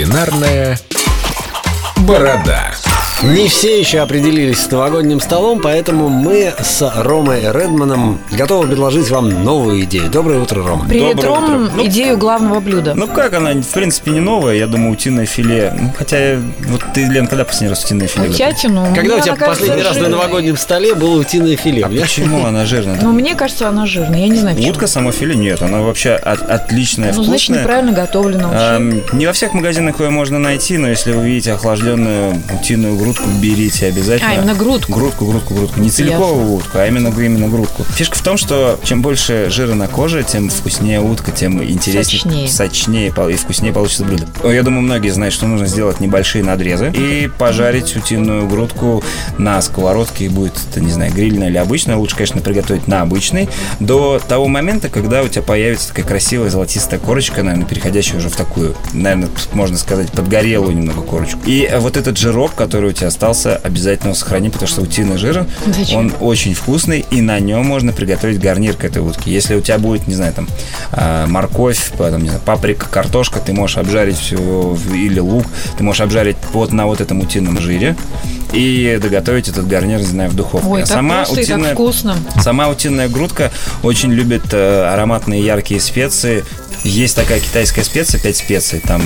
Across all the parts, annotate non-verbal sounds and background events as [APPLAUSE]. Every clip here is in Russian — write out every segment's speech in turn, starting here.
Кулинарная борода. Не все еще определились с новогодним столом, поэтому мы с Ромой Редманом готовы предложить вам новую идею. Доброе утро, Рома. Привет, Доброе Ром, утро. Ну, идею главного блюда. Ну как она, в принципе, не новая, я думаю, утиное филе. Ну, хотя, вот ты, Лен, когда последний раз утиное филе? готовила? Утятину. Когда у мне тебя последний раз на жирной. новогоднем столе было утиное филе? А почему [LAUGHS] она жирная? Ну, мне кажется, она жирная. Я не знаю, почему. Утка само филе нет, она вообще от- отличная, Ну, значит, вкусная. неправильно готовлена. не во всех магазинах ее можно найти, но если вы видите охлажденную утиную грудку, берите обязательно. А, именно грудку. Грудку, грудку, грудку. Не целиковую утку, а именно, именно грудку. Фишка в том, что чем больше жира на коже, тем вкуснее утка, тем интереснее, Сочнее. сочнее и вкуснее получится блюдо. Я думаю, многие знают, что нужно сделать небольшие надрезы и пожарить утиную грудку на сковородке. И будет, это, не знаю, грильная или обычная. Лучше, конечно, приготовить на обычной. До того момента, когда у тебя появится такая красивая золотистая корочка, наверное, переходящая уже в такую, наверное, можно сказать, подгорелую немного корочку. И вот этот жирок, который у тебя остался, обязательно его сохрани, потому что утиный жир, Зачем? он очень вкусный, и на нем можно приготовить гарнир к этой утке. Если у тебя будет, не знаю, там, а, морковь, потом, не знаю, паприка, картошка, ты можешь обжарить все, или лук, ты можешь обжарить вот на вот этом утином жире и доготовить этот гарнир, не знаю, в духовке. Ой, А так просто и так вкусно. Сама утиная грудка очень любит э, ароматные яркие специи. Есть такая китайская специя, 5 специй, там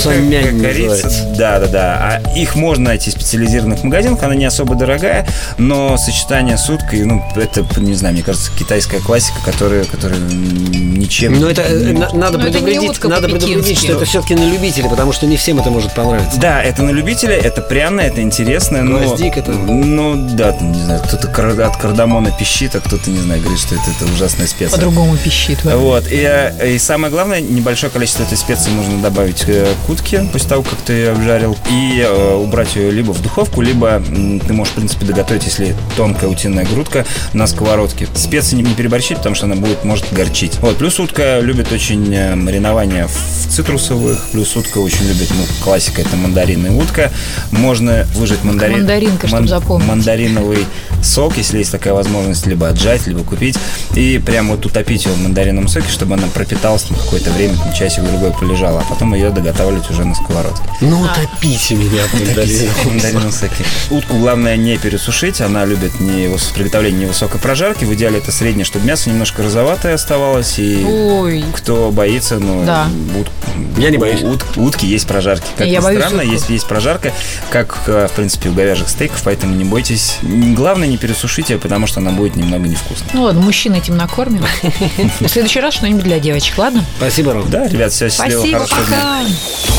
Сумянь как- корица. Да, да, да. А их можно найти в специализированных магазинах, она не особо дорогая, но сочетание с уткой, ну, это, не знаю, мне кажется, китайская классика, которая, которая ничем... Но это э, не- на- надо Но это не предупредить, утка надо предупредить, что это все-таки на любителя, потому что не всем это может понравиться. Да, это на любителя, это пряное, это интересное, но... Гвоздика там. Ну, да, там, не знаю, кто-то от кардамона пищит, а кто-то, не знаю, говорит, что это, это ужасная специя. По-другому пищит. Вот, и, э, и самое главное, небольшое количество этой специи нужно добавить э, к утке после того, как ты ее обжарил, и э, убрать ее либо в духовку, либо ты можешь, в принципе, доготовить, если тонкая утиная грудка, на сковородке. Специи не, не переборщить, потому что она будет, может горчить. Вот, плюс утка любит очень э, маринование в цитрусовых, плюс утка очень любит, ну, классика, это мандаринная утка. Можно выжать мандарин... Мандаринка, ман- запомнить. мандариновый сок, если есть такая возможность, либо отжать, либо купить, и прям вот утопить ее в мандариновом соке, чтобы она пропиталась там какое-то время, там, часик-другой полежала, а потом ее доготавливать уже на сковородке. Ну, утопите меня в [LAUGHS] мандариновом соке. Утку главное не пересушить, она любит не выс- приготовление невысокой прожарки, в идеале это среднее, чтобы мясо немножко розоватое оставалось, и Ой. кто боится, ну, Да. ут- Я не боюсь. ут- утки есть прожарки. Как Я ни боюсь странно, утку. есть, есть прожарка, как, э, в принципе, у говяжьих стейков, поэтому не бойтесь. Главное, не пересушите, потому что она будет немного невкусной. Ну ладно, мужчин этим накормим. [LAUGHS] В следующий раз что-нибудь для девочек, ладно? Спасибо, Ром. Да, ребят, все счастливо, Спасибо, хорошего дня. пока.